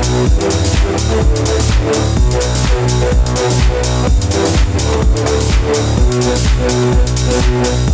Thank you.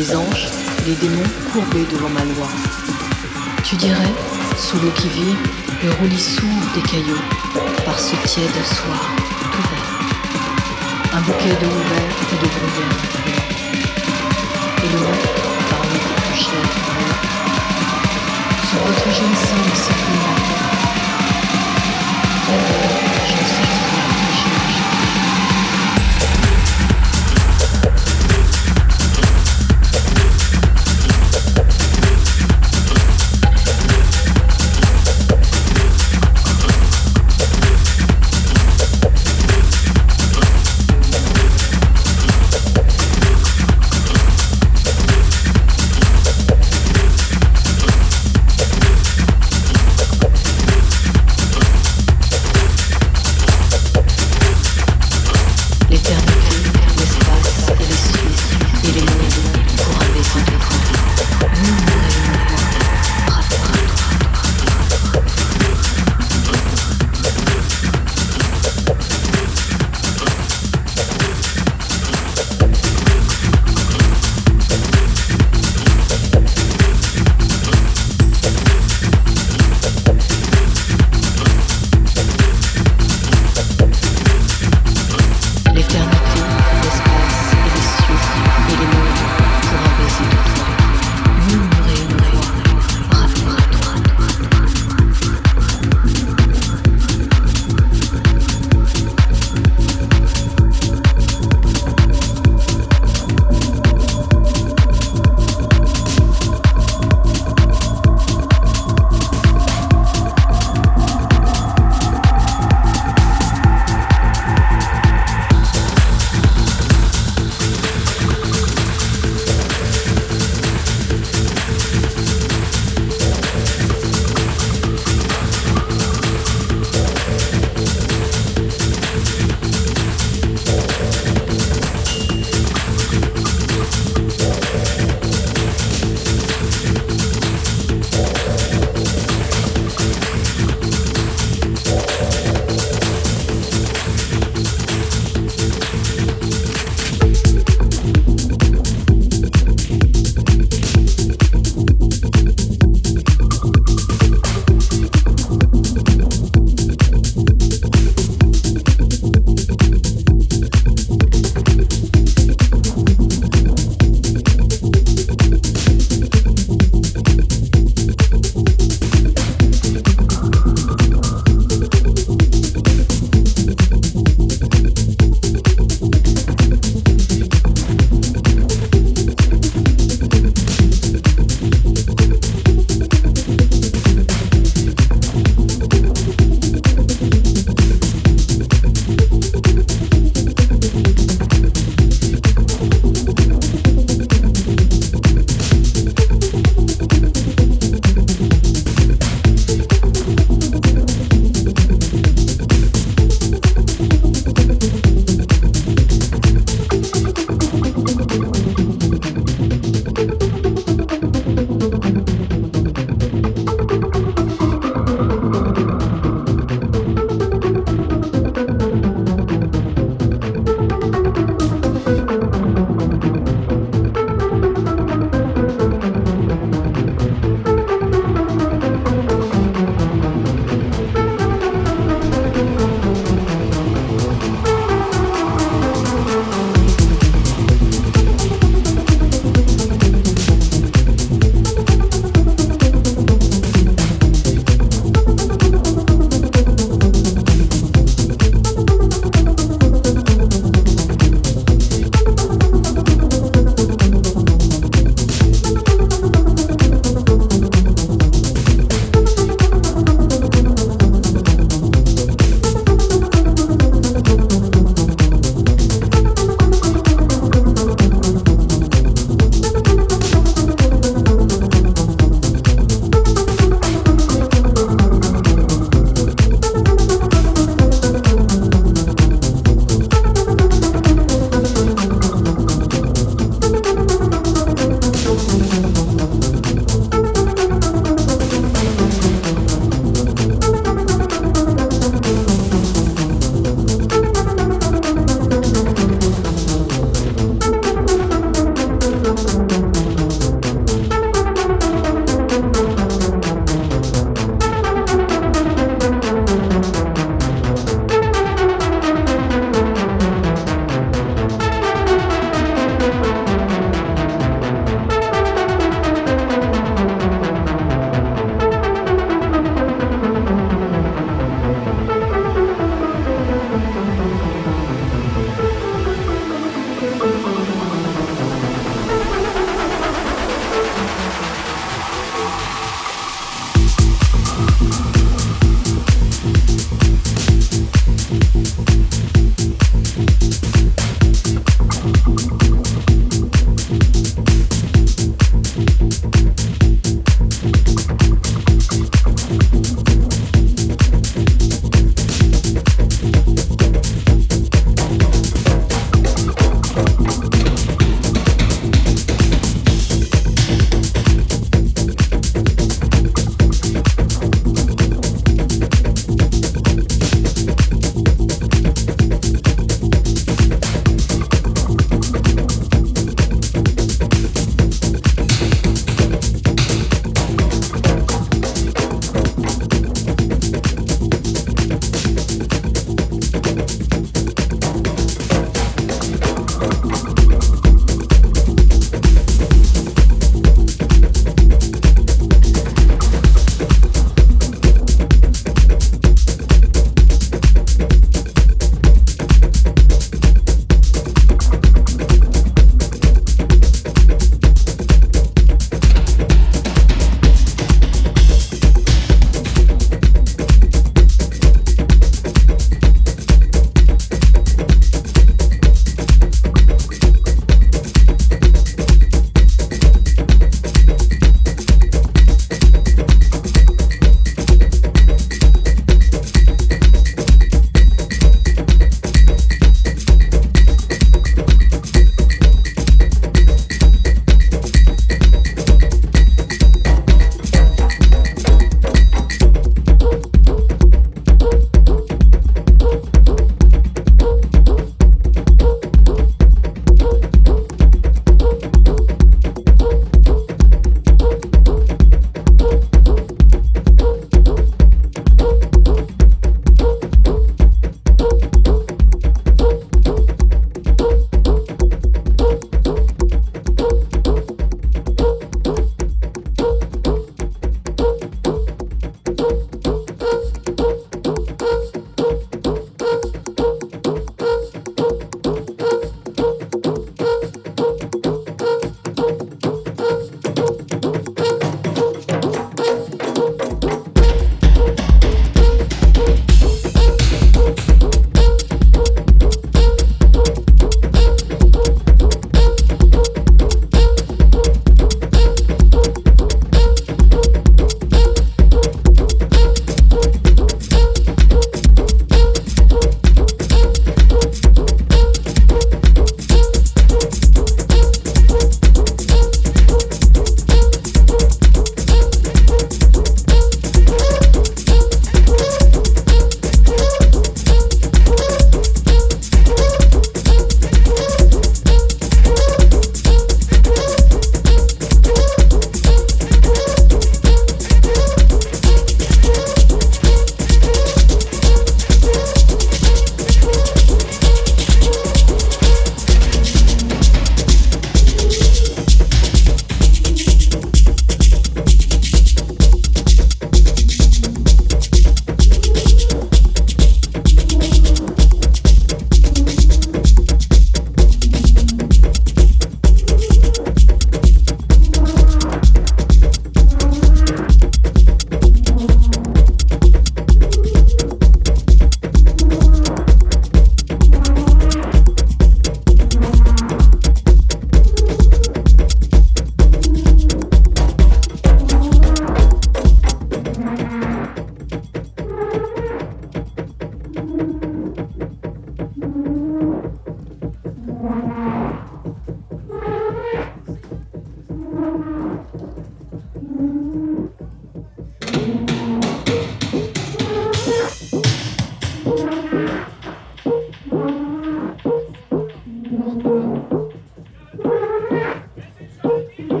Les anges les démons courbés devant ma loi. Tu dirais, sous l'eau qui vit, le roulis sourd des cailloux, par ce tiède soir tout vert. Un bouquet de ouvert et de bruyère Et le parmi des poussières Sur votre jeune sang circule